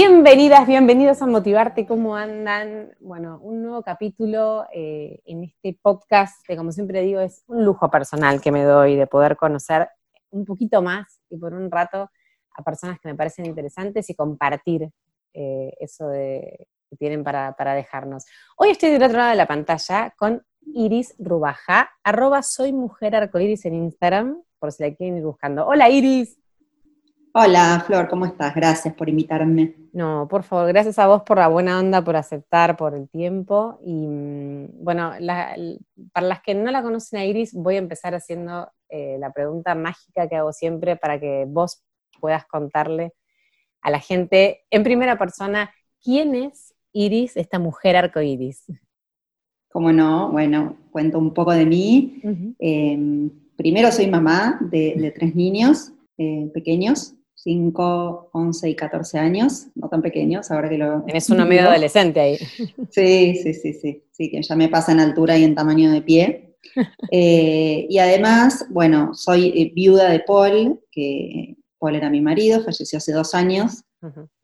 Bienvenidas, bienvenidos a Motivarte, ¿cómo andan? Bueno, un nuevo capítulo eh, en este podcast que como siempre digo es un lujo personal que me doy de poder conocer un poquito más y por un rato a personas que me parecen interesantes y compartir eh, eso de, que tienen para, dejarnos. Hoy estoy del otro lado de la pantalla con Iris Rubaja, arroba soy mujer en Instagram, por si la quieren ir buscando. Hola Iris. Hola, Flor, ¿cómo estás? Gracias por invitarme. No, por favor, gracias a vos por la buena onda, por aceptar, por el tiempo. Y mm, bueno, para las que no la conocen a Iris, voy a empezar haciendo eh, la pregunta mágica que hago siempre para que vos puedas contarle a la gente en primera persona quién es Iris, esta mujer arcoíris. Cómo no, bueno, cuento un poco de mí. Em, primero soy mamá de, tres niños eh, pequeños, 5, 11 y 14 años, no tan pequeños, ahora que lo... Tienes uno medio adolescente ahí. Sí, sí, sí, sí, sí, que ya me pasa en altura y en tamaño de pie. Eh, y además, bueno, soy eh, viuda de Paul, que Paul era mi marido, falleció hace dos años,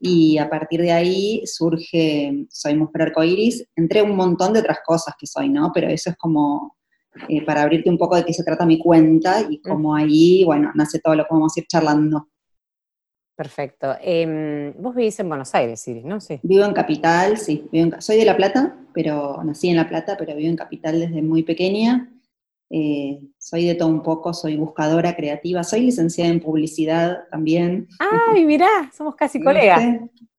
y a partir de ahí surge Soy Mujer Arcoiris, entre un montón de otras cosas que soy, ¿no? Pero eso es como eh, para abrirte un poco de qué se trata mi cuenta y como ahí, bueno, nace todo lo que vamos a ir charlando. Perfecto. Em, vos vivís en Buenos Aires, Iris, ¿no? Sí. Vivo en Capital, sí. soy de La Plata, pero nací en La Plata, pero vivo en Capital desde muy pequeña. Eh, soy de todo un poco, soy buscadora creativa, soy licenciada en publicidad también. ¡Ay, mirá! Somos casi colegas.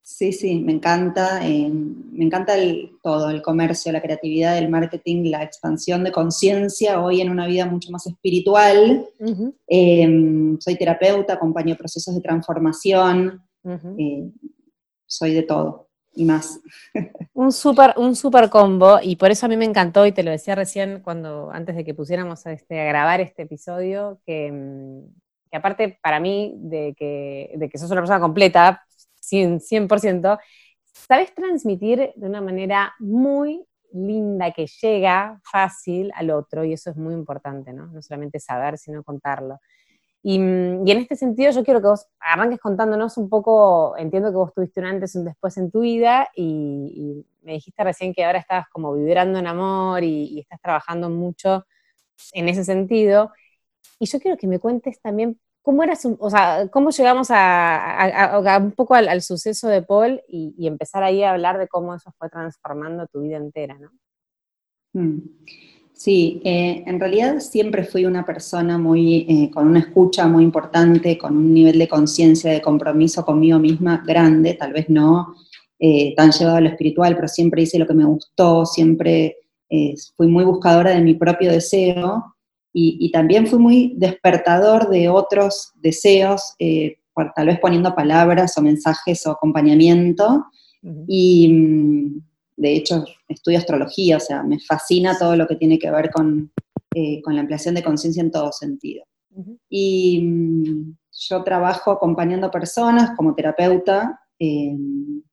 Sí, sí, me encanta, eh, me encanta todo, el comercio, la creatividad, el marketing, la expansión de conciencia, hoy en una vida mucho más espiritual. Em, soy terapeuta, acompaño procesos de transformación, eh, soy de todo y más. un súper un super combo, y por eso a mí me encantó, y te lo decía recién cuando, antes de que pusiéramos a, este, a grabar este episodio, que, mm, que aparte para mí de que, de que sos una persona completa, 100%, sabes transmitir de una manera muy linda que llega fácil al otro y eso es muy importante, ¿no? No solamente saber, sino contarlo. Y, en este sentido yo quiero que vos arranques contándonos un poco, entiendo que vos tuviste un antes y un después en tu vida y, me dijiste recién que ahora estabas como vibrando en amor y, y, estás trabajando mucho en ese sentido. Y yo quiero que me cuentes también ¿Cómo, o sea, ¿Cómo llegamos a, un poco al, suceso de Paul y, empezar ahí a hablar de cómo eso fue transformando tu vida entera, ¿no? Mm. Sí, eh, en realidad siempre fui una persona muy, eh, con una escucha muy importante, con un nivel de conciencia, de compromiso conmigo misma grande, tal vez no eh, tan llevado a lo espiritual, pero siempre hice lo que me gustó, siempre fui muy buscadora de mi propio deseo y, también fui muy despertador de otros deseos, eh, tal vez poniendo palabras o mensajes o acompañamiento. Y mm, de hecho estudio astrología, o sea, me fascina todo lo que tiene que ver con, eh, con la ampliación de conciencia en todo sentido. Y mm, yo trabajo acompañando personas como terapeuta en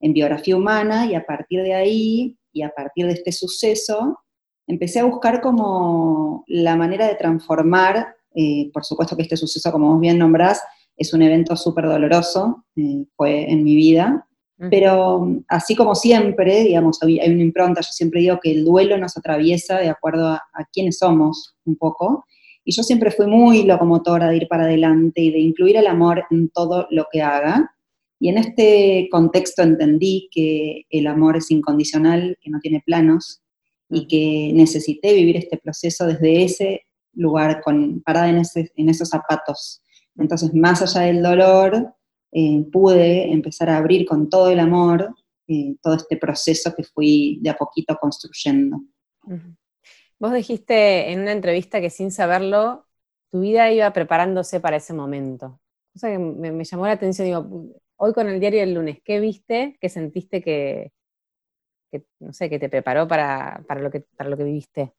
biografía humana y a partir de ahí y a partir de este suceso empecé a buscar como la manera de transformar, eh, por supuesto que este suceso, como vos bien nombrás, es un evento súper doloroso, eh, fue en mi vida, pero así como siempre, digamos, hay una impronta, yo siempre digo que el duelo nos atraviesa de acuerdo a, a quiénes somos un poco, y yo siempre fui muy locomotora de ir para adelante y de incluir el amor en todo lo que haga, y en este contexto entendí que el amor es incondicional, que no tiene planos, y que necesité vivir este proceso desde ese lugar, con, parada en, en esos zapatos. Entonces, más allá del dolor, eh, pude empezar a abrir con todo el amor eh, todo este proceso que fui de a poquito construyendo. Vos dijiste en una entrevista que sin saberlo, tu vida iba preparándose para ese momento. Cosa que me, me llamó la atención, digo, hoy con el diario del lunes, ¿qué viste? ¿Qué sentiste que, no sé, que te preparó para, lo que, para lo que viviste?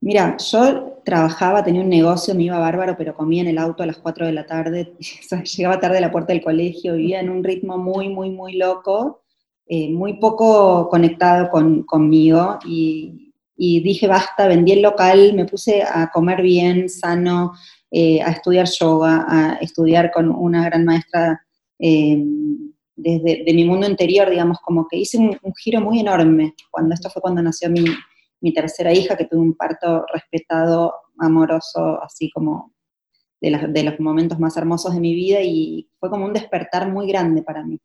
Mira, yo trabajaba, tenía un negocio, me iba bárbaro, pero comía en el auto a las 4 de la tarde, llegaba tarde a la puerta del colegio, vivía en un ritmo muy, muy, muy loco, eh, muy poco conectado con, conmigo y, dije, basta, vendí el local, me puse a comer bien, sano, eh, a estudiar yoga, a estudiar con una gran maestra eh, desde de mi mundo interior, digamos, como que hice un, un giro muy enorme, cuando esto fue cuando nació mi, mi tercera hija, que tuvo un parto respetado, amoroso, así como de, los momentos más hermosos de mi vida y fue como un despertar muy grande para mí.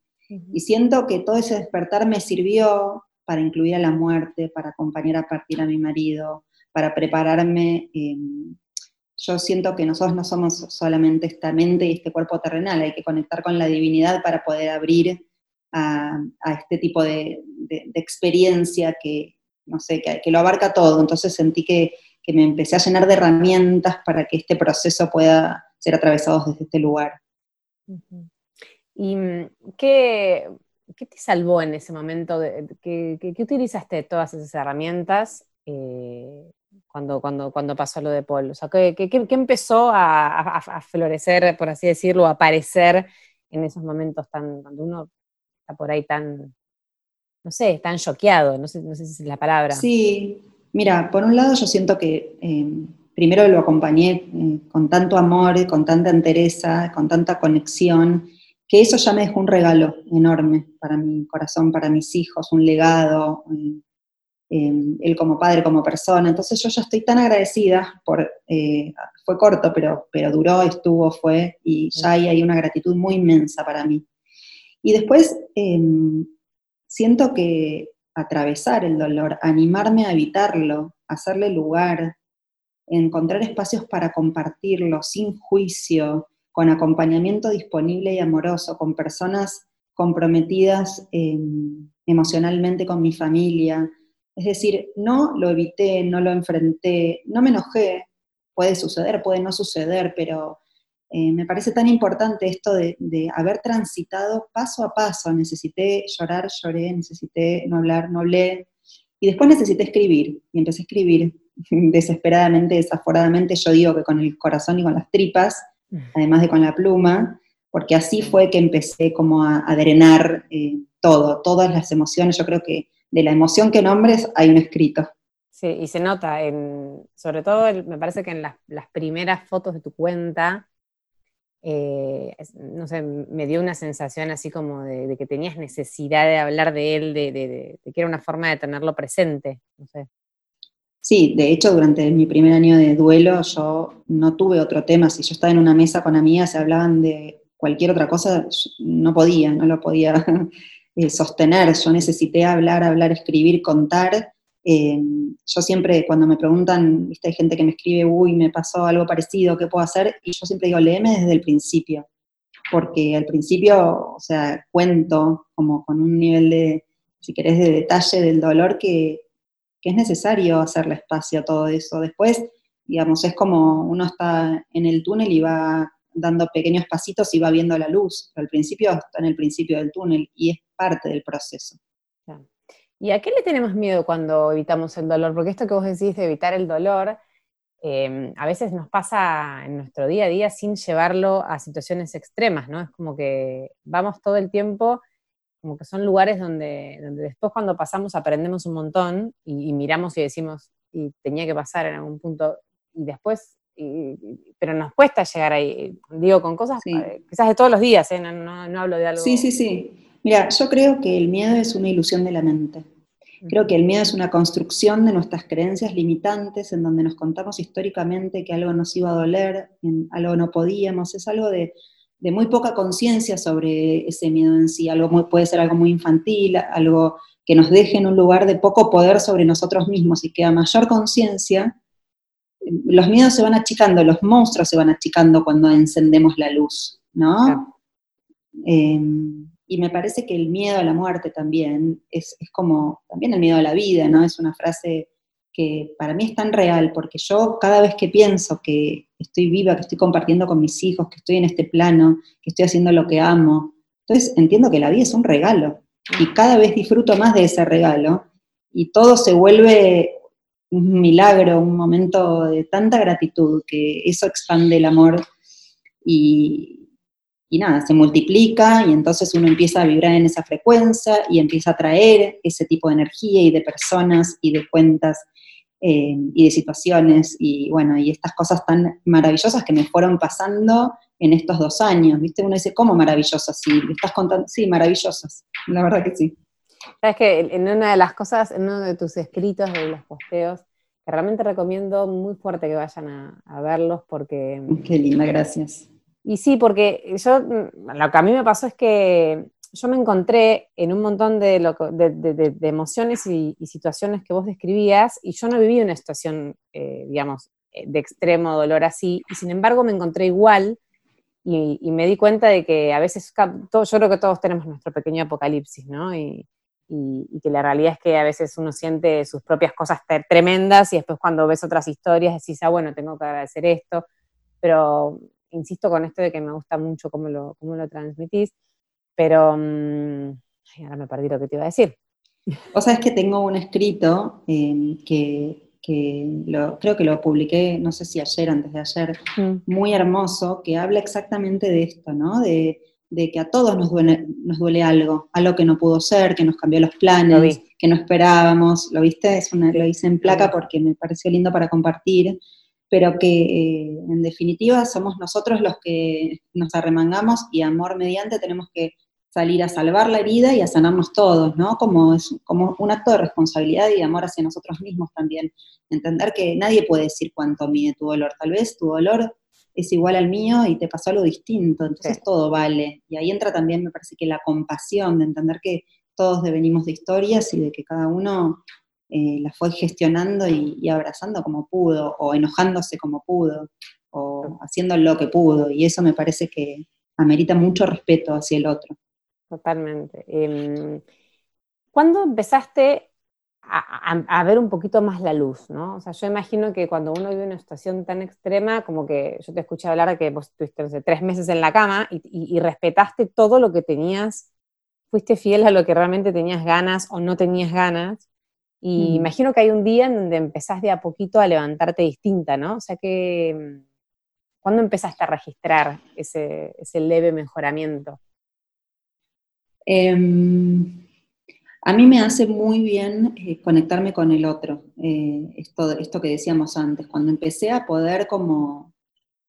Y siento que todo ese despertar me sirvió para incluir a la muerte, para acompañar a partir a mi marido, para prepararme. Yo siento que nosotros no somos solamente esta mente y este cuerpo terrenal, hay que conectar con la divinidad para poder abrir a, este tipo de experiencia que, no sé, que, lo abarca todo. Entonces sentí que, me empecé a llenar de herramientas para que este proceso pueda ser atravesado desde este lugar. ¿Y mm, qué, te salvó en ese momento? ¿Qué, utilizaste todas esas herramientas eh, cuando, cuando, cuando pasó lo de Paul? O sea, ¿qué, empezó a, florecer, por así decirlo, a aparecer en esos momentos tan, cuando uno está por ahí tan no sé, tan choqueado, no sé, no sé si es la palabra. Sí, mira, por un lado yo siento que eh, primero lo acompañé eh, con tanto amor, con tanta entereza, con tanta conexión, que eso ya me dejó un regalo enorme para mi corazón, para mis hijos, un legado, eh, él como padre, como persona. Entonces yo ya estoy tan agradecida por, fue corto, pero, pero duró, estuvo, fue, y ya hay, hay una gratitud muy inmensa para mí. Y después em, siento que atravesar el dolor, animarme a evitarlo, hacerle lugar, encontrar espacios para compartirlo sin juicio, con acompañamiento disponible y amoroso, con personas comprometidas em, emocionalmente con mi familia. Es decir, no lo evité, no lo enfrenté, no me enojé, puede suceder, puede no suceder, pero eh, me parece tan importante esto de, haber transitado paso a paso. Necesité llorar, lloré, necesité no hablar, no hablé. Y después necesité escribir. Y empecé a escribir desesperadamente, desaforadamente. Yo digo que con el corazón y con las tripas, mm. además de con la pluma, porque así fue que empecé como a, drenar eh, todo, todas las emociones. Yo creo que de la emoción que nombres hay un escrito. Sí, y se nota, en, sobre todo me parece que en las, las primeras fotos de tu cuenta, eh, no sé, me dio una sensación así como de, que tenías necesidad de hablar de él, de, que era una forma de tenerlo presente, no sé. Sí, de hecho, durante mi primer año de duelo yo no tuve otro tema. Si yo estaba en una mesa con amigas, se hablaban de cualquier otra cosa, no podía, no lo podía sostener. Yo necesité hablar, hablar, escribir, contar eh, yo siempre, cuando me preguntan, viste, hay gente que me escribe, uy, me pasó algo parecido, ¿qué puedo hacer? Y yo siempre digo, léeme desde el principio, porque al principio, o sea, cuento como con un nivel de, si querés, de detalle del dolor que, que es necesario hacerle espacio a todo eso. Después, digamos, es como uno está en el túnel y va dando pequeños pasitos y va viendo la luz, al principio está en el principio del túnel y es parte del proceso. ¿Y a qué le tenemos miedo cuando evitamos el dolor? Porque esto que vos decís de evitar el dolor, em, a veces nos pasa en nuestro día a día sin llevarlo a situaciones extremas, ¿no? Es como que vamos todo el tiempo, como que son lugares donde, donde después cuando pasamos aprendemos un montón y, miramos y decimos, y tenía que pasar en algún punto, y después, pero nos cuesta llegar ahí, digo, con cosas eh, quizás de todos los días, ¿eh? no, no hablo de algo... Sí, sí, sí. Mira, yo creo que el miedo es una ilusión de la mente. Creo que el miedo es una construcción de nuestras creencias limitantes en donde nos contamos históricamente que algo nos iba a doler, en algo no podíamos. Es algo de, muy poca conciencia sobre ese miedo en sí. Algo puede ser algo muy infantil, algo que nos deje en un lugar de poco poder sobre nosotros mismos y que a mayor conciencia, los miedos se van achicando, los monstruos se van achicando cuando encendemos la luz, ¿no? Em, y me parece que el miedo a la muerte también es, como, también el miedo a la vida, ¿no? Es una frase que para mí es tan real, porque yo cada vez que pienso que estoy viva, que estoy compartiendo con mis hijos, que estoy en este plano, que estoy haciendo lo que amo, entonces entiendo que la vida es un regalo. y cada vez disfruto más de ese regalo y todo se vuelve un milagro, un momento de tanta gratitud que eso expande el amor y, y nada, se multiplica y entonces uno empieza a vibrar en esa frecuencia y empieza a traer ese tipo de energía y de personas y de cuentas eh, y de situaciones y bueno, y estas cosas tan maravillosas que me fueron pasando en estos dos años, ¿viste? Uno dice, ¿cómo maravillosas? Sí, estás contando, sí, maravillosas, la verdad que sí. Sabes que en una de las cosas, en uno de tus escritos, de los posteos, que realmente recomiendo muy fuerte que vayan a, verlos porque... Qué linda, gracias. Y sí, porque yo, lo que a mí me pasó es que yo me encontré en un montón de, de, emociones y, situaciones que vos describías y yo no viví una situación, eh, digamos, eh, de extremo dolor así, y sin embargo me encontré igual y, me di cuenta de que a veces, yo creo que todos tenemos nuestro pequeño apocalipsis, ¿no? Y, y, que la realidad es que a veces uno siente sus propias cosas tremendas y después cuando ves otras historias decís, ah, bueno, tengo que agradecer esto, pero insisto con esto de que me gusta mucho cómo lo, cómo lo transmitís, pero mm, ahora me perdí lo que te iba a decir. O sea, es que tengo un escrito eh, que que creo que lo publiqué, no sé si ayer, antes de ayer, mm. muy hermoso, que habla exactamente de esto, ¿no? De, que a todos nos duele, nos duele algo, algo que no pudo ser, que nos cambió los planes, que no esperábamos, ¿lo viste? Es una, lo hice en placa porque me pareció lindo para compartir, pero que eh, en definitiva somos nosotros los que nos arremangamos y amor mediante tenemos que salir a salvar la herida y a sanarnos todos, ¿no? Como, es, como un acto de responsabilidad y de amor hacia nosotros mismos también. Entender que nadie puede decir cuánto mide tu dolor. Tal vez tu dolor es igual al mío y te pasó algo distinto, entonces todo vale. Y ahí entra también, me parece que la compasión, de entender que todos devenimos de historias y de que cada uno eh, la fue gestionando y, y, abrazando como pudo, o enojándose como pudo, o haciendo lo que pudo. Y eso me parece que amerita mucho respeto hacia el otro. Totalmente. Em, ¿Cuándo empezaste a, ver un poquito más la luz, ¿no? O sea, yo imagino que cuando uno vive una situación tan extrema, como que yo te escuché hablar de que vos estuviste tres meses en la cama y, respetaste todo lo que tenías, fuiste fiel a lo que realmente tenías ganas o no tenías ganas. Y mm. imagino que hay un día en donde empezás de a poquito a levantarte distinta, ¿no? O sea que, ¿cuándo empezaste a registrar ese, ese leve mejoramiento? Em, a mí me hace muy bien eh, conectarme con el otro, eh, esto, esto que decíamos antes, cuando empecé a poder como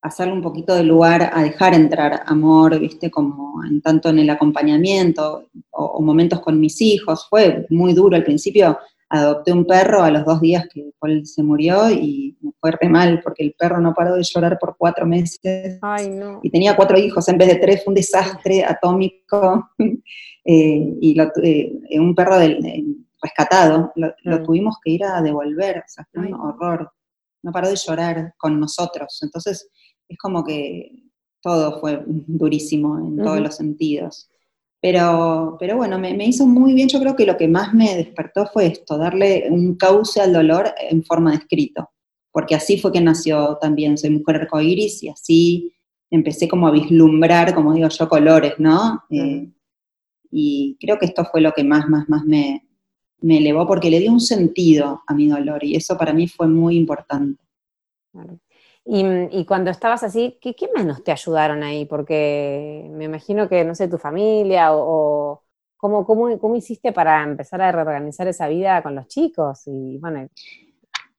hacerle un poquito de lugar a dejar entrar amor, viste, como en tanto en el acompañamiento o, momentos con mis hijos, fue muy duro al principio, adopté un perro a los dos días que Paul se murió y me fue re mal porque el perro no paró de llorar por cuatro meses. Ay, no. Y tenía cuatro hijos en vez de tres, fue un desastre atómico. Eh, y eh, un perro rescatado, lo, mm. tuvimos que ir a devolver, o sea, fue un horror. No paró de llorar con nosotros. Entonces, es como que todo fue durísimo en todos los sentidos. Pero, pero bueno, me, hizo muy bien, yo creo que lo que más me despertó fue esto, darle un cauce al dolor en forma de escrito, porque así fue que nació también Soy Mujer Arcoiris y así empecé como a vislumbrar, como digo yo, colores, ¿no? Eh, y creo que esto fue lo que más, más, más me, me elevó, porque le dio un sentido a mi dolor y eso para mí fue muy importante. Y, cuando estabas así, ¿qué, ¿qué, menos te ayudaron ahí? Porque me imagino que, no sé, tu familia o, ¿cómo, cómo, cómo, hiciste para empezar a reorganizar esa vida con los chicos? Y bueno,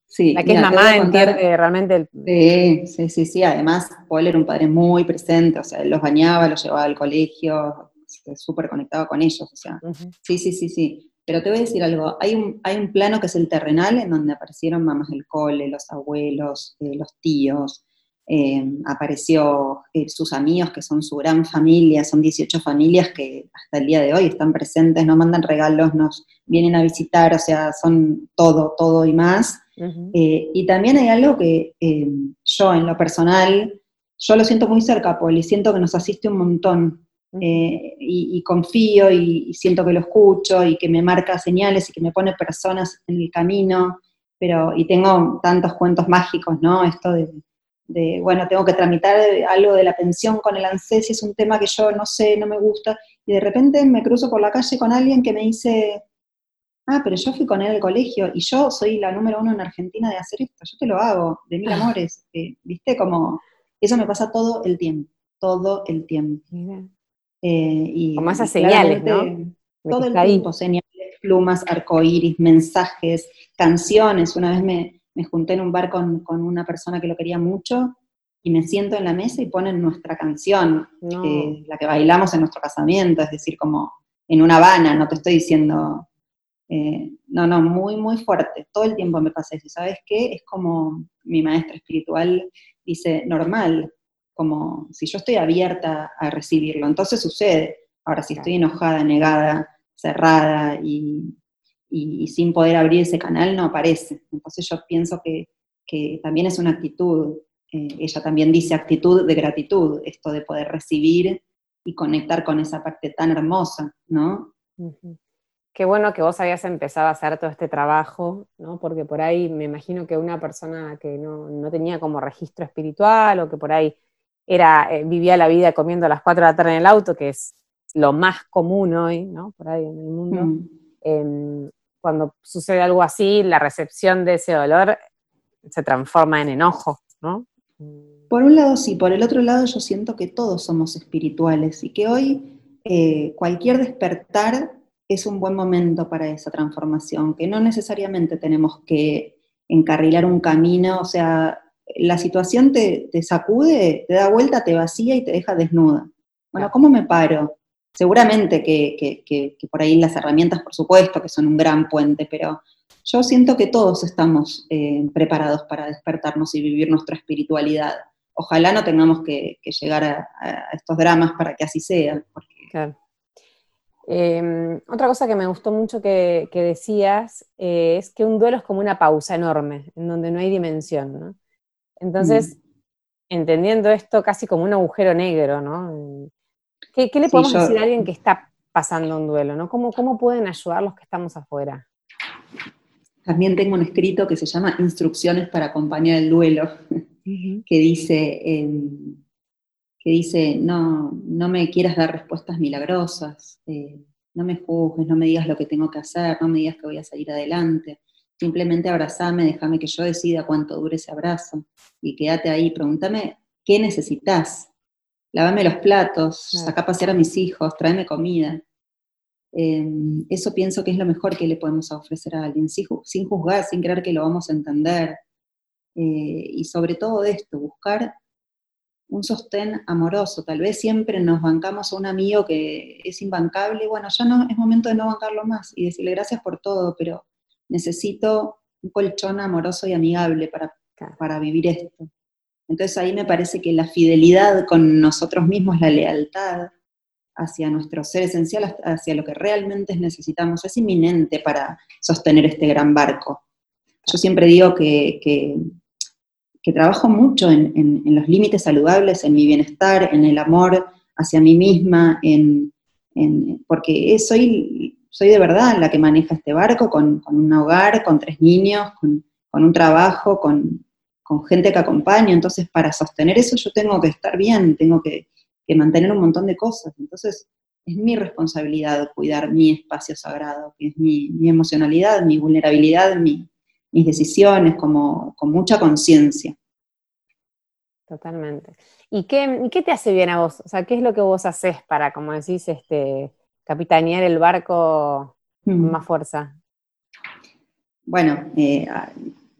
sí, la que es mamá entiende realmente el... Sí, sí, sí, sí, además Paul era un padre muy presente, o sea, los bañaba, los llevaba al colegio, súper conectado con ellos, o sea, sí, sí, sí, sí. Pero te voy a decir algo, hay un, hay un plano que es el terrenal, en donde aparecieron mamás del cole, los abuelos, eh, los tíos, eh, apareció eh, sus amigos, que son su gran familia, son 18 familias que hasta el día de hoy están presentes, nos mandan regalos, nos vienen a visitar, o sea, son todo, todo y más. y también hay algo que yo en lo personal, yo lo siento muy cerca, Paul, y siento que nos asiste un montón. Eh, y, confío y, siento que lo escucho y que me marca señales y que me pone personas en el camino, pero y tengo tantos cuentos mágicos, ¿no? Esto de, bueno, tengo que tramitar algo de la pensión con el ANSES y es un tema que yo no sé, no me gusta, y y de repente me cruzo por la calle con alguien que me dice, ah, pero yo fui con él al colegio y yo soy la número uno en Argentina de hacer esto, yo te lo hago, de mil ah. amores, eh, ¿viste? Como, eso me pasa todo el tiempo, todo el tiempo. Eh, y, Como esas señales, ¿no? Todo el tiempo, señales, plumas, arcoíris, mensajes, canciones. Una vez me, junté en un bar con, con, una persona que lo quería mucho y me siento en la mesa y ponen nuestra canción, eh, la que bailamos en nuestro casamiento, es decir, como en una Habana, no te estoy diciendo eh, no, no, muy, muy fuerte. Todo el tiempo me pasa eso. ¿Sabes qué? Es como mi maestra espiritual dice, normal, como si yo estoy abierta a recibirlo, entonces sucede. Ahora, si estoy enojada, negada, cerrada y, sin poder abrir ese canal, no aparece. Entonces yo pienso que, también es una actitud. Eh, ella también dice actitud de gratitud, esto de poder recibir y conectar con esa parte tan hermosa, ¿no? Qué bueno que vos habías empezado a hacer todo este trabajo, ¿no? Porque por ahí me imagino que una persona que no, tenía como registro espiritual o que por ahí era, eh, vivía la vida comiendo a las 4 de la tarde en el auto, que es lo más común hoy, ¿no? Por ahí en el mundo. Mm. Em, cuando sucede algo así, la recepción de ese dolor se transforma en enojo, ¿no? Por un lado sí, por el otro lado yo siento que todos somos espirituales y que hoy eh, cualquier despertar es un buen momento para esa transformación, que no necesariamente tenemos que encarrilar un camino, o sea, la situación te, sacude, te da vuelta, te vacía y te deja desnuda. Bueno, ¿cómo me paro? Seguramente que, por ahí las herramientas, por supuesto, que son un gran puente, pero yo siento que todos estamos eh, preparados para despertarnos y vivir nuestra espiritualidad. Ojalá no tengamos que, llegar a, estos dramas para que así sea. Porque... Em, otra cosa que me gustó mucho que, decías eh, es que un duelo es como una pausa enorme, en donde no hay dimensión, Entonces, mm. entendiendo esto casi como un agujero negro, ¿no? ¿Qué, le podemos decir a alguien que está pasando un duelo, ¿no? ¿Cómo, ¿Cómo pueden ayudar los que estamos afuera? También tengo un escrito que se llama Instrucciones para acompañar el duelo, que dice, em, que dice, no, no me quieras dar respuestas milagrosas, eh, no me juzgues, no me digas lo que tengo que hacer, no me digas que voy a salir adelante, simplemente abrazame, déjame que yo decida cuánto dure ese abrazo y quédate ahí, pregúntame qué necesitas, lávame los platos, saca a pasear a mis hijos, tráeme comida. Em, eso pienso que es lo mejor que le podemos ofrecer a alguien, sin, juzgar, sin creer que lo vamos a entender. Eh, y sobre todo esto, buscar un sostén amoroso. Tal vez siempre nos bancamos a un amigo que es imbancable, y bueno, ya no es momento de no bancarlo más y decirle gracias por todo, pero necesito un colchón amoroso y amigable para, para vivir esto. Entonces ahí me parece que la fidelidad con nosotros mismos, la lealtad hacia nuestro ser esencial, hacia lo que realmente necesitamos, es inminente para sostener este gran barco. Yo siempre digo que, que que trabajo mucho en, los límites saludables, en mi bienestar, en el amor hacia mí misma, en, porque soy, soy de verdad la que maneja este barco con, un hogar, con tres niños, con, un trabajo, con, gente que acompaña. Entonces, para sostener eso yo tengo que estar bien, tengo que, mantener un montón de cosas. Entonces, es mi responsabilidad cuidar mi espacio sagrado, que es mi, emocionalidad, mi vulnerabilidad, mi, mis decisiones como, con mucha conciencia. Totalmente. ¿Y qué, qué, te hace bien a vos? O sea, ¿qué es lo que vos haces para, como decís, este, capitanear el barco con mm. más fuerza? Bueno, eh,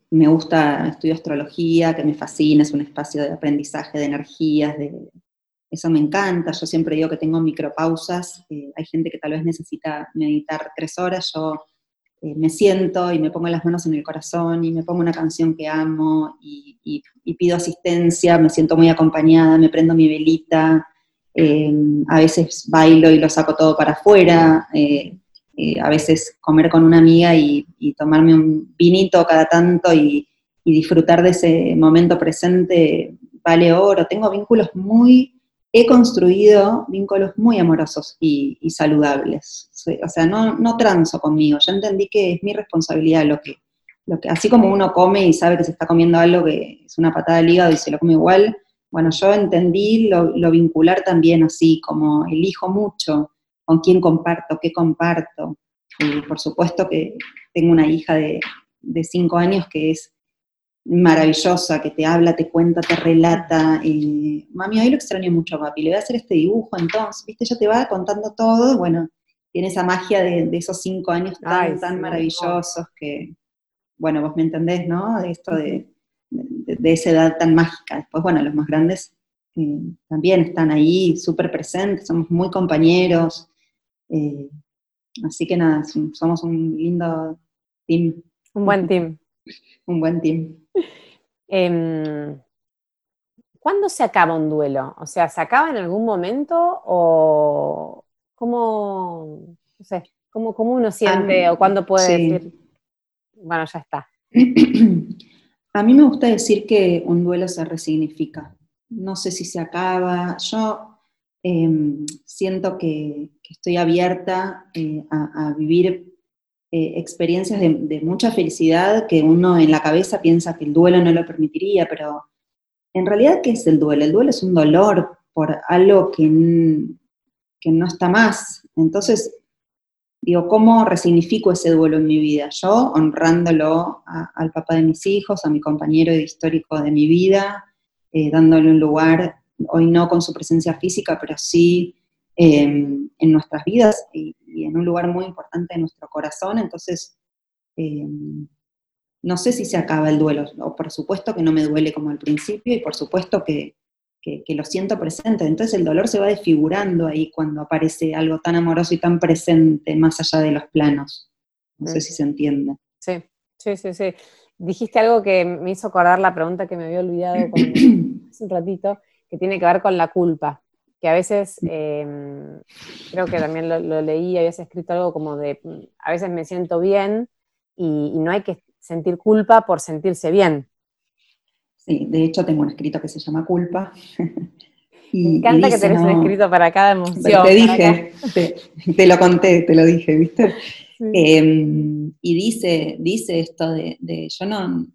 me gusta, estudio astrología, que me fascina, es un espacio de aprendizaje de energías, de, eso me encanta. Yo siempre digo que tengo micropausas. Eh, hay gente que tal vez necesita meditar tres horas, yo eh, me siento y me pongo las manos en el corazón y me pongo una canción que amo y, pido asistencia, me siento muy acompañada, me prendo mi velita, eh, a veces bailo y lo saco todo para afuera, eh, a veces comer con una amiga y, tomarme un vinito cada tanto y, disfrutar de ese momento presente vale oro. Tengo vínculos muy he construido vínculos muy amorosos y, saludables. O sea, no, no transo conmigo, ya entendí que es mi responsabilidad lo que, lo que, así como uno come y sabe que se está comiendo algo que es una patada al hígado y se lo come igual, bueno, yo entendí lo, vincular también así, como elijo mucho con quién comparto, qué comparto. Y por supuesto que tengo una hija de, de cinco años que es maravillosa, que te habla, te cuenta, te relata. Mami, hoy lo extraño mucho, papi. Le voy a hacer este dibujo, entonces, ¿viste? Ella te va contando todo. Bueno, tiene esa magia de, esos cinco años tan, tan maravillosos que, bueno, vos me entendés, ¿no? De esto de, de, esa edad tan mágica. Después, bueno, los más grandes eh, también están ahí súper presentes, somos muy compañeros. Eh, así que nada, somos un lindo team. Un buen team. un buen team. Em, ¿Cuándo se acaba un duelo? O sea, ¿se acaba en algún momento o cómo, no sé, cómo, uno siente o cuándo puede decir, bueno, ya está? A mí me gusta decir que un duelo se resignifica. No sé si se acaba. Yo em, siento que, estoy abierta eh, a, vivir eh, experiencias de, mucha felicidad que uno en la cabeza piensa que el duelo no lo permitiría, pero en realidad, ¿qué es el duelo? El duelo es un dolor por algo que, que no está más. Entonces, digo, ¿cómo resignifico ese duelo en mi vida? Yo honrándolo al papá de mis hijos, a mi compañero histórico de mi vida, eh, dándole un lugar, hoy no con su presencia física, pero sí em, en nuestras vidas y, en un lugar muy importante en nuestro corazón. Entonces, em, no sé si se acaba el duelo, o por supuesto que no me duele como al principio y por supuesto que, que, lo siento presente. Entonces el dolor se va desfigurando ahí cuando aparece algo tan amoroso y tan presente más allá de los planos. No sé si se entiende. Sí, sí, sí, sí. Dijiste algo que me hizo acordar la pregunta que me había olvidado hace un ratito, que tiene que ver con la culpa. Que a veces, em, creo que también lo, lo, leí, habías escrito algo como de, a veces me siento bien y no hay que sentir culpa por sentirse bien. Sí, de hecho tengo un escrito que se llama Culpa. y, Me encanta que tenés un escrito para cada emoción. Te dije, te, lo conté, te lo dije, ¿viste? Em, y dice, dice esto de, yo no,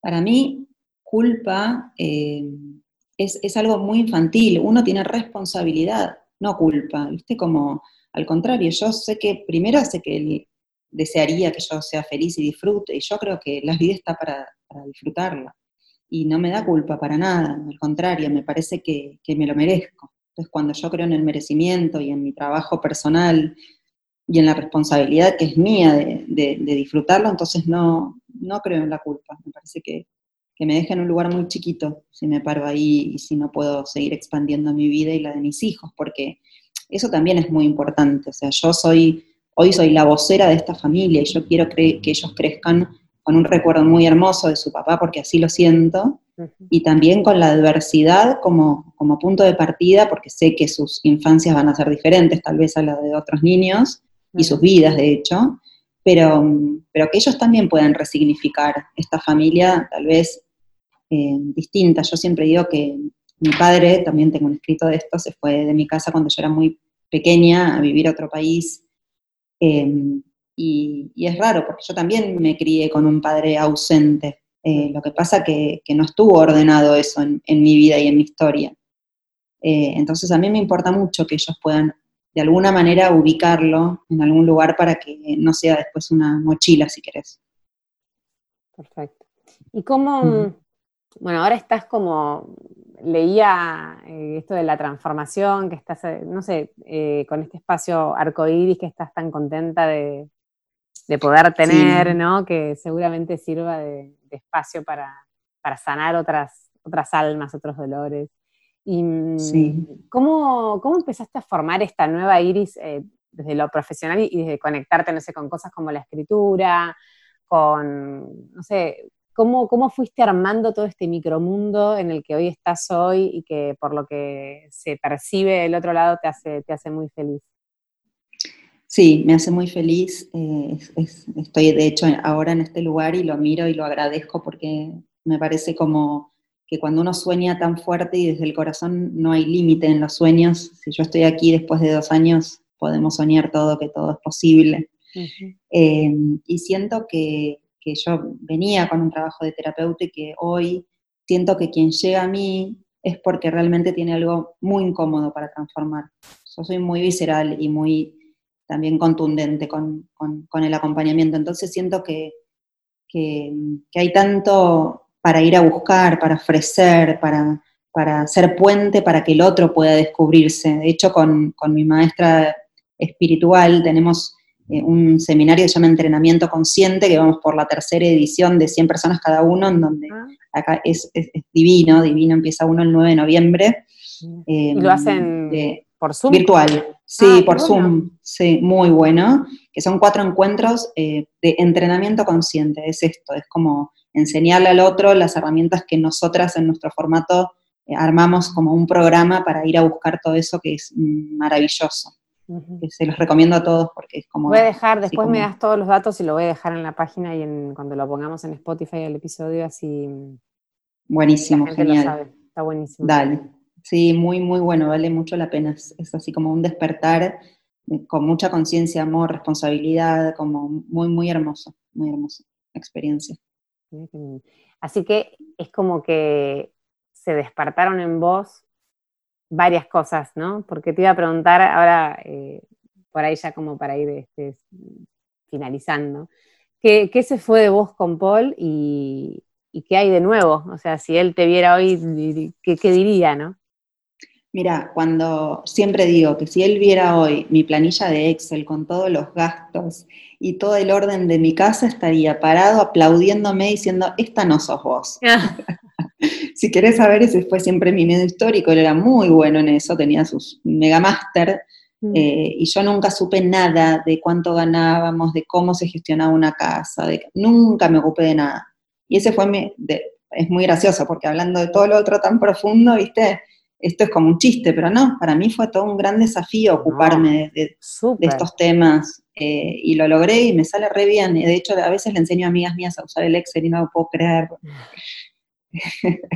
para mí, culpa em, es, es, algo muy infantil, uno tiene responsabilidad, no culpa, ¿viste? Como, al contrario, yo sé que, primero sé que él desearía que yo sea feliz y disfrute, y yo creo que la vida está para, para disfrutarla y no me da culpa para nada, al contrario, me parece que, me lo merezco. Entonces, cuando yo creo en el merecimiento y en mi trabajo personal y en la responsabilidad que es mía de, disfrutarlo, entonces no, no creo en la culpa. Me parece que, me deja en un lugar muy chiquito si me paro ahí y si no puedo seguir expandiendo mi vida y la de mis hijos, porque eso también es muy importante. O sea, yo soy, hoy soy la vocera de esta familia y yo quiero que ellos crezcan con un recuerdo muy hermoso de su papá, porque así lo siento, y también con la adversidad como, como punto de partida, porque sé que sus infancias van a ser diferentes tal vez a las de otros niños, y sus vidas, de hecho, pero, pero que ellos también puedan resignificar esta familia tal vez eh, distinta. Yo siempre digo que mi padre, también tengo un escrito de esto, se fue de mi casa cuando yo era muy pequeña a vivir a otro país. Eh, y, es raro, porque yo también me crié con un padre ausente. Eh, lo que pasa que, que no estuvo ordenado eso en, mi vida y en mi historia. Eh, entonces a mí me importa mucho que ellos puedan de alguna manera ubicarlo en algún lugar para que no sea después una mochila, si querés. Perfecto. ¿Y cómo, bueno, ahora estás como, leía eh, esto de la transformación, que estás, no sé, con este espacio arcoíris, que estás tan contenta de, de poder tener, ¿no? Que seguramente sirva de, espacio para, sanar otras, otras almas, otros dolores. Y, mm, ¿cómo, empezaste a formar esta nueva Iris eh, desde lo profesional y, desde conectarte, no sé, con cosas como la escritura, con, no sé, ¿cómo, cómo fuiste armando todo este micromundo en el que hoy estás hoy y que por lo que se percibe del otro lado te hace, te hace muy feliz? Sí, me hace muy feliz. Eh, estoy de hecho ahora en este lugar y lo miro y lo agradezco porque me parece como que cuando uno sueña tan fuerte y desde el corazón no hay límite en los sueños. Si yo estoy aquí después de dos años, podemos soñar todo, que todo es posible. Eh, y siento que, que, yo venía con un trabajo de terapeuta y que hoy siento que quien llega a mí es porque realmente tiene algo muy incómodo para transformar. yo soy muy visceral y muy también contundente con, el acompañamiento. Entonces siento que, hay tanto para ir a buscar, para ofrecer, para, para ser puente para que el otro pueda descubrirse. De hecho, con, mi maestra espiritual tenemos eh, un seminario que se llama Entrenamiento Consciente, que vamos por la tercera edición de 100 personas cada uno, en donde ah. acá es, divino, divino, empieza uno el 9 de noviembre. ¿Y lo hacen por Zoom? Virtual, sí, ah, por Zoom, sí, muy bueno, que son cuatro encuentros eh, de entrenamiento consciente, es esto, es como enseñarle al otro las herramientas que nosotras en nuestro formato eh, armamos como un programa para ir a buscar todo eso que es maravilloso. se los recomiendo a todos porque es como... Voy a dejar, después me das todos los datos y lo voy a dejar en la página y en, cuando lo pongamos en Spotify el episodio así... Buenísimo, genial. Está buenísimo. Dale. Sí, muy, muy bueno, vale mucho la pena. Es, así como un despertar con mucha conciencia, amor, responsabilidad, como muy, muy hermoso, muy hermosa experiencia. Así que es como que se despertaron en vos varias cosas, ¿no? Porque te iba a preguntar ahora, eh, por ahí ya como para ir este, finalizando, ¿qué, se fue de vos con Paul y, qué hay de nuevo? O sea, si él te viera hoy, ¿qué, qué diría, no? Mira, cuando siempre digo que si él viera hoy mi planilla de Excel con todos los gastos y todo el orden de mi casa, estaría parado aplaudiéndome diciendo, esta no sos vos. si querés saber, ese fue siempre mi medio histórico, él era muy bueno en eso, tenía sus megamaster, mm. eh, y yo nunca supe nada de cuánto ganábamos, de cómo se gestionaba una casa, de, nunca me ocupé de nada. Y ese fue mi, es muy gracioso, porque hablando de todo lo otro tan profundo, viste, esto es como un chiste, pero no, para mí fue todo un gran desafío ocuparme de, estos temas eh, y lo logré y me sale re bien. De hecho, a veces le enseño a amigas mías a usar el Excel y no lo puedo creer.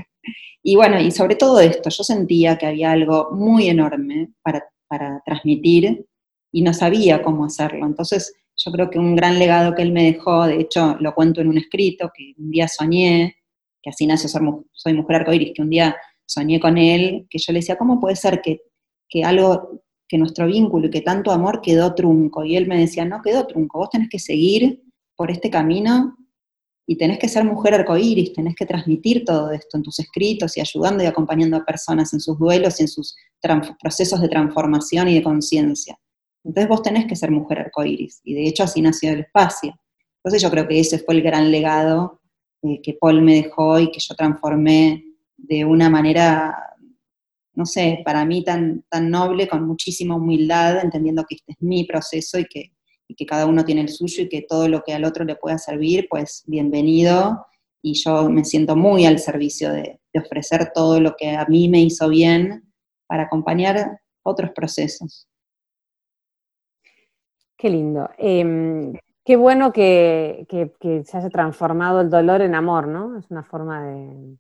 y bueno, y sobre todo esto, yo sentía que había algo muy enorme para, para transmitir y no sabía cómo hacerlo. Entonces, yo creo que un gran legado que él me dejó, de hecho, lo cuento en un escrito, que un día soñé, que así nació Soy Mujer Arcoiris, que un día soñé con él, que yo le decía, ¿cómo puede ser que, algo, que nuestro vínculo y que tanto amor quedó trunco? Y él me decía, no quedó trunco, vos tenés que seguir por este camino y tenés que ser mujer arcoíris, tenés que transmitir todo esto en tus escritos y ayudando y acompañando a personas en sus duelos y en sus procesos de transformación y de conciencia. Entonces vos tenés que ser mujer arcoíris, y de hecho así nació el espacio. Entonces yo creo que ese fue el gran legado eh, que Paul me dejó y que yo transformé de una manera, no sé, para mí tan, tan noble, con muchísima humildad, entendiendo que este es mi proceso y que, que cada uno tiene el suyo y que todo lo que al otro le pueda servir, pues bienvenido. Y yo me siento muy al servicio de, ofrecer todo lo que a mí me hizo bien para acompañar otros procesos. Qué lindo. Em, qué bueno que, que, se haya transformado el dolor en amor, ¿no? Es una forma de,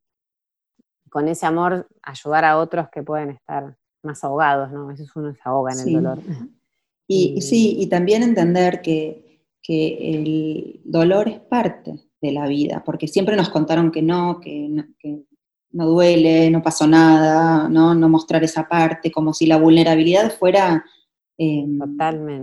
con ese amor ayudar a otros que pueden estar más ahogados, ¿no? A veces uno se ahoga en el dolor. Y, sí, y también entender que, el dolor es parte de la vida, porque siempre nos contaron que no, que no, duele, no pasó nada, ¿no? no mostrar esa parte, como si la vulnerabilidad fuera em,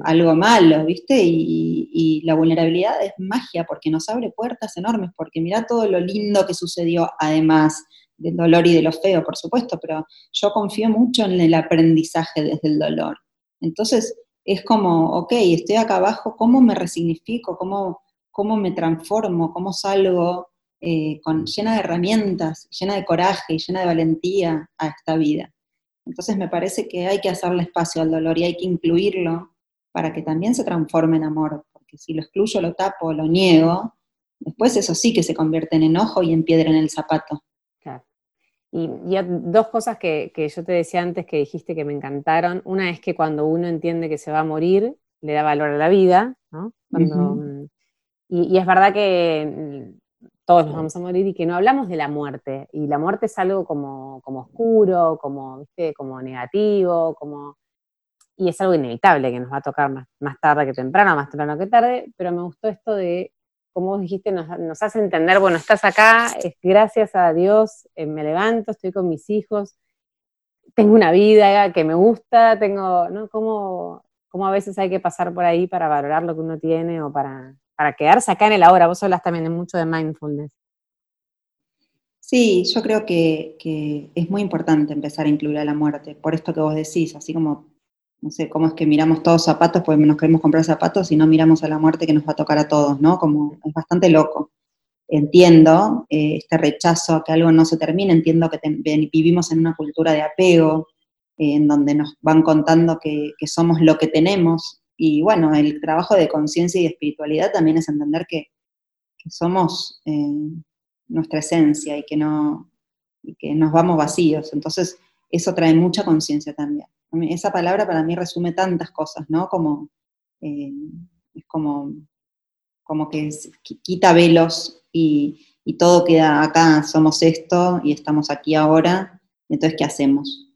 algo malo, ¿viste? Y, y, la vulnerabilidad es magia porque nos abre puertas enormes, porque mira todo lo lindo que sucedió además del dolor y de lo feo, por supuesto, pero yo confío mucho en el aprendizaje desde el dolor. Entonces, es como, ok, estoy acá abajo, ¿cómo me resignifico? ¿Cómo, cómo me transformo? ¿Cómo salgo eh, con, llena de herramientas, llena de coraje y llena de valentía a esta vida? Entonces me parece que hay que hacerle espacio al dolor y hay que incluirlo para que también se transforme en amor, porque si lo excluyo, lo tapo, lo niego, después eso sí que se convierte en enojo y en piedra en el zapato. Y, dos cosas que, yo te decía antes que dijiste que me encantaron. Una es que cuando uno entiende que se va a morir, le da valor a la vida, ¿no? Mm, y, es verdad que mm, todos nos vamos a morir y que no hablamos de la muerte. Y la muerte es algo como, como oscuro, como, ¿viste? como negativo, como... Y es algo inevitable que nos va a tocar más, más tarde que temprano, más temprano que tarde, pero me gustó esto de como vos dijiste, nos, hace entender, bueno, estás acá, gracias a Dios, eh, me levanto, estoy con mis hijos, tengo una vida que me gusta, tengo, ¿no? ¿Cómo, a veces hay que pasar por ahí para valorar lo que uno tiene o para, para quedarse acá en el ahora? Vos hablas también mucho de mindfulness. Sí, yo creo que, que, es muy importante empezar a incluir a la muerte, por esto que vos decís, así como, no sé, cómo es que miramos todos zapatos, pues nos queremos comprar zapatos y no miramos a la muerte que nos va a tocar a todos, ¿no? Como es bastante loco entiendo eh, este rechazo a que algo no se termine, entiendo que vivimos en una cultura de apego, eh, en donde nos van contando que, somos lo que tenemos, y bueno, el trabajo de conciencia y espiritualidad también es entender que, somos eh, nuestra esencia y que, no, y que nos vamos vacíos, entonces eso trae mucha conciencia también. Esa palabra para mí resume tantas cosas, ¿no? Como, es como, como que quita velos y, todo queda acá, somos esto y estamos aquí ahora, entonces, ¿qué hacemos?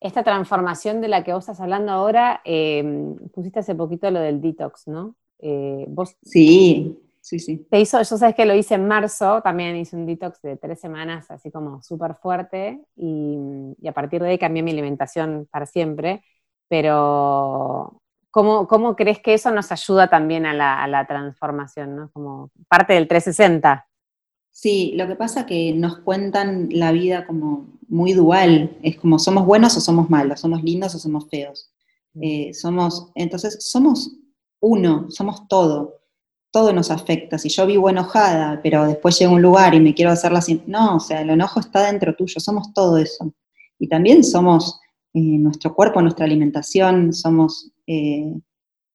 Esta transformación de la que vos estás hablando ahora, em, pusiste hace poquito lo del detox, ¿no? Eh, vos, sí, sí, sí. Te hizo, yo sabes que lo hice en marzo, también hice un detox de tres semanas, así como súper fuerte, y, y, a partir de ahí cambié mi alimentación para siempre, pero ¿Cómo, crees que eso nos ayuda también a la, transformación, ¿no? como parte del 360? Sí, lo que pasa es que nos cuentan la vida como muy dual, es como somos buenos o somos malos, somos lindos o somos feos. Mm. Eh, somos, entonces somos uno, somos todo, todo nos afecta. Si yo vivo enojada, pero después llego un lugar y me quiero hacer la... No, o sea, el enojo está dentro tuyo, somos todo eso. Y también somos eh, nuestro cuerpo, nuestra alimentación, somos eh,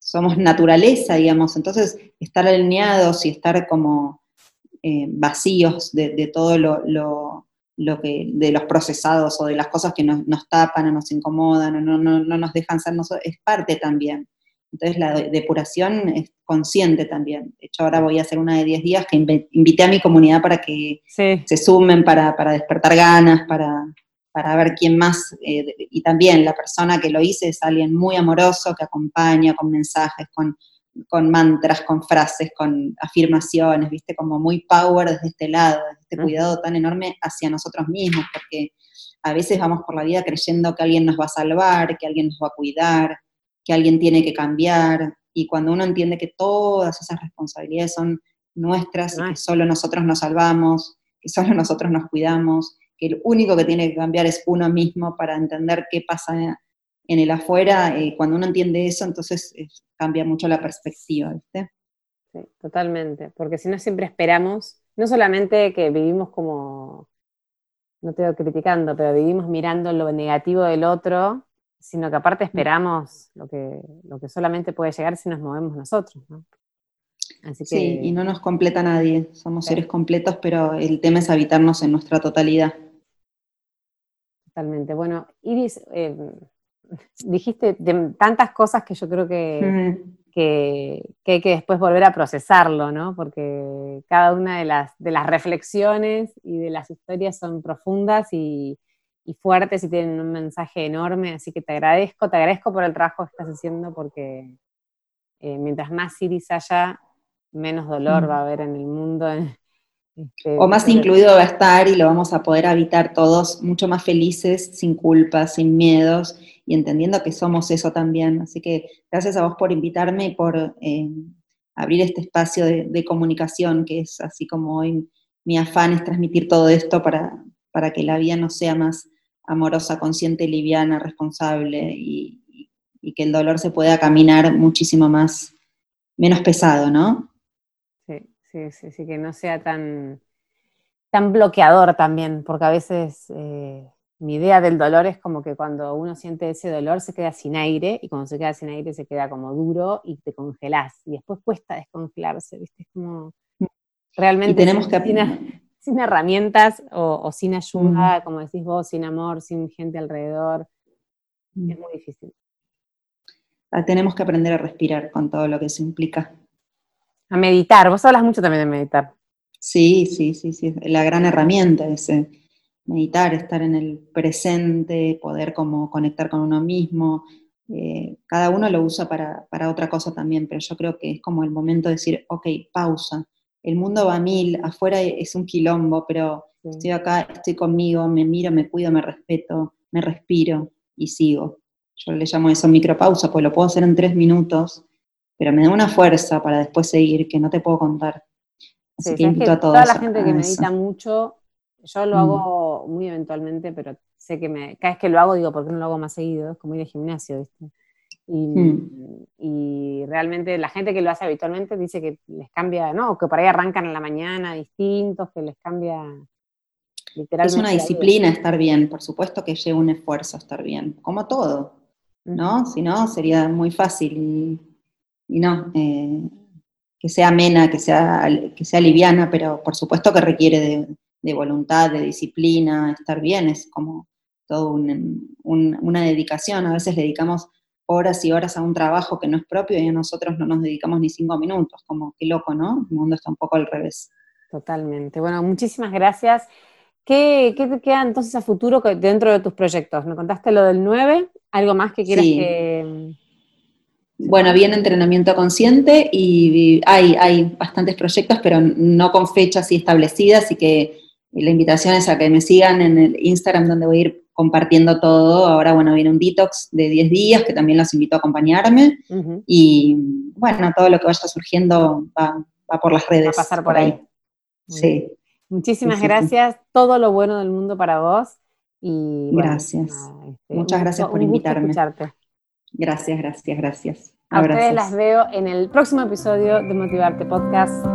somos naturaleza, digamos, entonces estar alineados y estar como eh, vacíos de, todo lo, que, de los procesados o de las cosas que nos, tapan o nos incomodan o no, no, nos dejan ser nosotros, es parte también. Entonces la depuración es consciente también. De hecho, ahora voy a hacer una de 10 días que invité a mi comunidad para que se sumen, para, para despertar ganas, para, para ver quién más, eh, y también la persona que lo hice es alguien muy amoroso, que acompaña con mensajes, con, mantras, con frases, con afirmaciones, viste, como muy power desde este lado, desde este cuidado tan enorme hacia nosotros mismos, porque a veces vamos por la vida creyendo que alguien nos va a salvar, que alguien nos va a cuidar, que alguien tiene que cambiar, y cuando uno entiende que todas esas responsabilidades son nuestras y que solo nosotros nos salvamos, que solo nosotros nos cuidamos, que el único que tiene que cambiar es uno mismo para entender qué pasa en el afuera, eh, cuando uno entiende eso, entonces eh, cambia mucho la perspectiva, ¿viste? Sí, totalmente, porque si no siempre esperamos, no solamente que vivimos como, no te estoy criticando, pero vivimos mirando lo negativo del otro, sino que aparte esperamos lo que, lo que solamente puede llegar si nos movemos nosotros, ¿no? Sí, y no nos completa nadie, somos seres completos, pero el tema es habitarnos en nuestra totalidad. Totalmente. Bueno, Iris, eh, dijiste tantas cosas que yo creo que, que, hay que después volver a procesarlo, ¿no? Porque cada una de las, de las reflexiones y de las historias son profundas y, fuertes y tienen un mensaje enorme, así que te agradezco, te agradezco por el trabajo que estás haciendo porque eh, mientras más Iris haya, menos dolor mm. va a haber en el mundo. Este, o más incluido va a estar y lo vamos a poder habitar todos mucho más felices, sin culpas, sin miedos y entendiendo que somos eso también. Así que gracias a vos por invitarme y por eh, abrir este espacio de, comunicación, que es así como hoy mi afán es transmitir todo esto para, para que la vida no sea más amorosa, consciente, liviana, responsable y, y que el dolor se pueda caminar muchísimo más, menos pesado, ¿no? sí, sí, sí, que no sea tan, tan bloqueador también, porque a veces eh, mi idea del dolor es como que cuando uno siente ese dolor se queda sin aire y cuando se queda sin aire se queda como duro y te congelás y después cuesta descongelarse, ¿viste? Es como realmente tenemos que... sin, herramientas o, sin ayuda, como decís vos, sin amor, sin gente alrededor, es muy difícil. Ah, tenemos que aprender a respirar con todo lo que eso implica. A meditar, vos hablas mucho también de meditar. Sí, sí, sí, sí, la gran herramienta es meditar, estar en el presente, poder como conectar con uno mismo. Eh, cada uno lo usa para, otra cosa también, pero yo creo que es como el momento de decir, ok, pausa. El mundo va a mil, afuera es un quilombo, pero estoy acá, estoy conmigo, me miro, me cuido, me respeto, me respiro y sigo. Yo le llamo eso micropausa, pues lo puedo hacer en tres minutos, pero me da una fuerza para después seguir que no te puedo contar. Así que invito a todos. Toda la gente que medita mucho, yo lo mm. hago muy eventualmente, pero sé que me, cada vez que lo hago digo, ¿por qué no lo hago más seguido? Es como ir al gimnasio, ¿viste? Mm. Y, realmente la gente que lo hace habitualmente dice que les cambia, ¿no? Que por ahí arrancan en la mañana distintos, que les cambia literalmente. Es una disciplina estar bien, por supuesto que lleva un esfuerzo estar bien, como todo, ¿no? Si no, sería muy fácil y, no. Eh, que sea amena, que sea, que sea liviana, pero por supuesto que requiere de, de voluntad, de disciplina, estar bien, es como todo una dedicación. A veces dedicamos horas y horas a un trabajo que no es propio y a nosotros no nos dedicamos ni cinco minutos, como qué loco, ¿no? El mundo está un poco al revés. Totalmente. Bueno, muchísimas gracias. ¿Qué, te queda entonces a futuro dentro de tus proyectos? Me contaste lo del 9, ¿algo más que quieras que...? Bueno, viene entrenamiento consciente y hay, hay bastantes proyectos, pero no con fechas así establecidas, y que la invitación es a que me sigan en el Instagram donde voy a ir compartiendo todo. Ahora, bueno, viene un detox de 10 días que también los invito a acompañarme. Y bueno, todo lo que vaya surgiendo va, por las redes. Va a pasar por, ahí. Sí. Muchísimas gracias. Todo lo bueno del mundo para vos. Y, gracias. Este, Muchas gracias por invitarme. Gracias, gracias, gracias. A ustedes las veo en el próximo episodio de Motivarte Podcast.